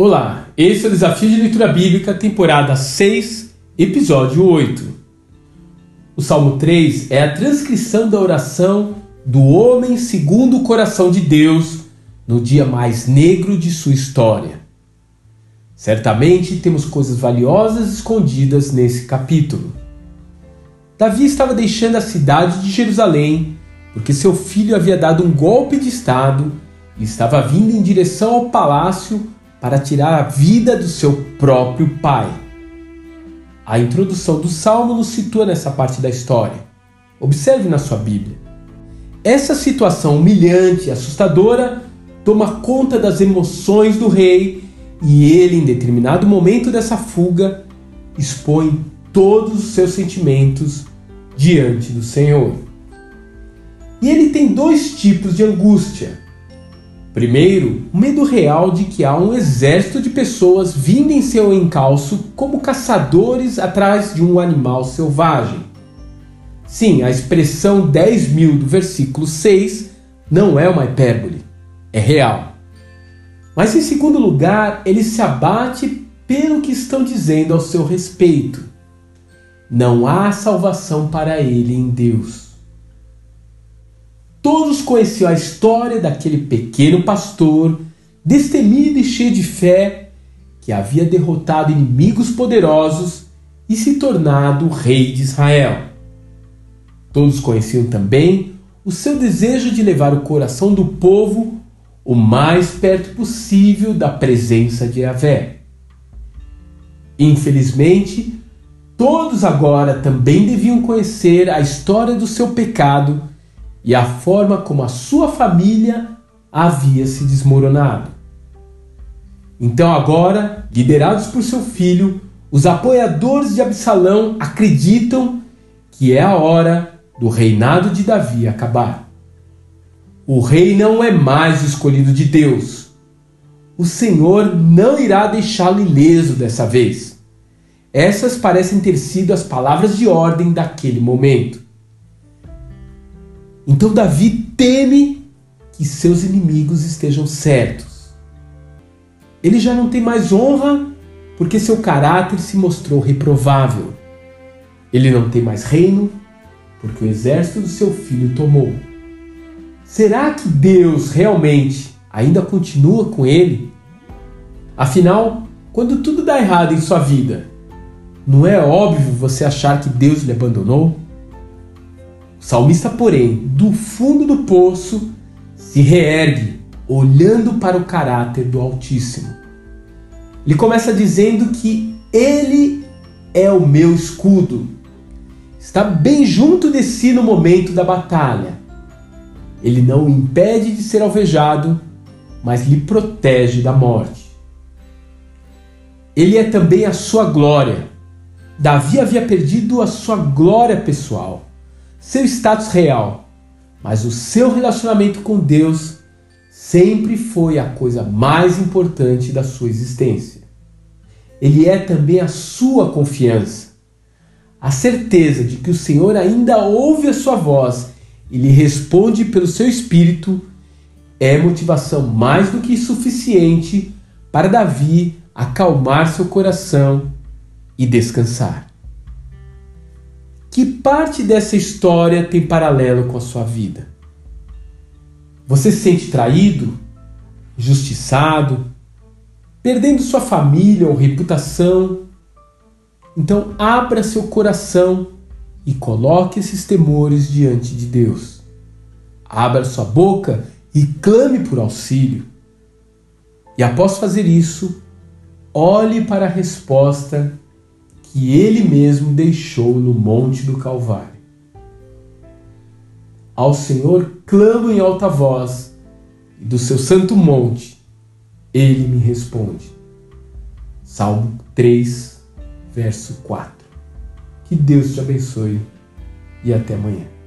Olá, esse é o Desafio de Leitura Bíblica, temporada 6, episódio 8. O Salmo 3 é a transcrição da oração do homem segundo o coração de Deus no dia mais negro de sua história. Certamente temos coisas valiosas escondidas nesse capítulo. Davi estava deixando a cidade de Jerusalém porque seu filho havia dado um golpe de estado e estava vindo em direção ao palácio para tirar a vida do seu próprio pai. A introdução do salmo nos situa nessa parte da história. Observe na sua Bíblia. Essa situação humilhante e assustadora toma conta das emoções do rei e ele, em determinado momento dessa fuga, expõe todos os seus sentimentos diante do Senhor. E ele tem dois tipos de angústia Primeiro, o medo real de que há um exército de pessoas vindo em seu encalço como caçadores atrás de um animal selvagem. Sim, a expressão 10 mil do versículo 6 não é uma hipérbole, é real. Mas em segundo lugar, ele se abate pelo que estão dizendo ao seu respeito. Não há salvação para ele em Deus. Todos conheciam a história daquele pequeno pastor, destemido e cheio de fé, que havia derrotado inimigos poderosos e se tornado rei de Israel. Todos conheciam também o seu desejo de levar o coração do povo o mais perto possível da presença de Yahvé. Infelizmente, todos agora também deviam conhecer a história do seu pecado e a forma como a sua família havia se desmoronado. Então, agora, liderados por seu filho, os apoiadores de Absalão acreditam que é a hora do reinado de Davi acabar. O rei não é mais escolhido de Deus. O Senhor não irá deixá-lo ileso dessa vez. Essas parecem ter sido as palavras de ordem daquele momento. Então Davi teme que seus inimigos estejam certos. Ele já não tem mais honra porque seu caráter se mostrou reprovável. Ele não tem mais reino porque o exército do seu filho tomou. Será que Deus realmente ainda continua com ele? Afinal, quando tudo dá errado em sua vida, não é óbvio você achar que Deus lhe abandonou? Salmista, porém, do fundo do poço, se reergue, olhando para o caráter do Altíssimo. Ele começa dizendo que Ele é o meu escudo. Está bem junto de si no momento da batalha. Ele não o impede de ser alvejado, mas lhe protege da morte. Ele é também a sua glória. Davi havia perdido a sua glória pessoal seu status real, mas o seu relacionamento com Deus sempre foi a coisa mais importante da sua existência. Ele é também a sua confiança, a certeza de que o Senhor ainda ouve a sua voz e lhe responde pelo seu espírito é motivação mais do que suficiente para Davi acalmar seu coração e descansar. Que parte dessa história tem paralelo com a sua vida? Você se sente traído, injustiçado, perdendo sua família ou reputação? Então abra seu coração e coloque esses temores diante de Deus. Abra sua boca e clame por auxílio. E após fazer isso, olhe para a resposta que ele mesmo deixou no Monte do Calvário. Ao Senhor clamo em alta voz, e do seu santo monte ele me responde. Salmo 3, verso 4. Que Deus te abençoe e até amanhã.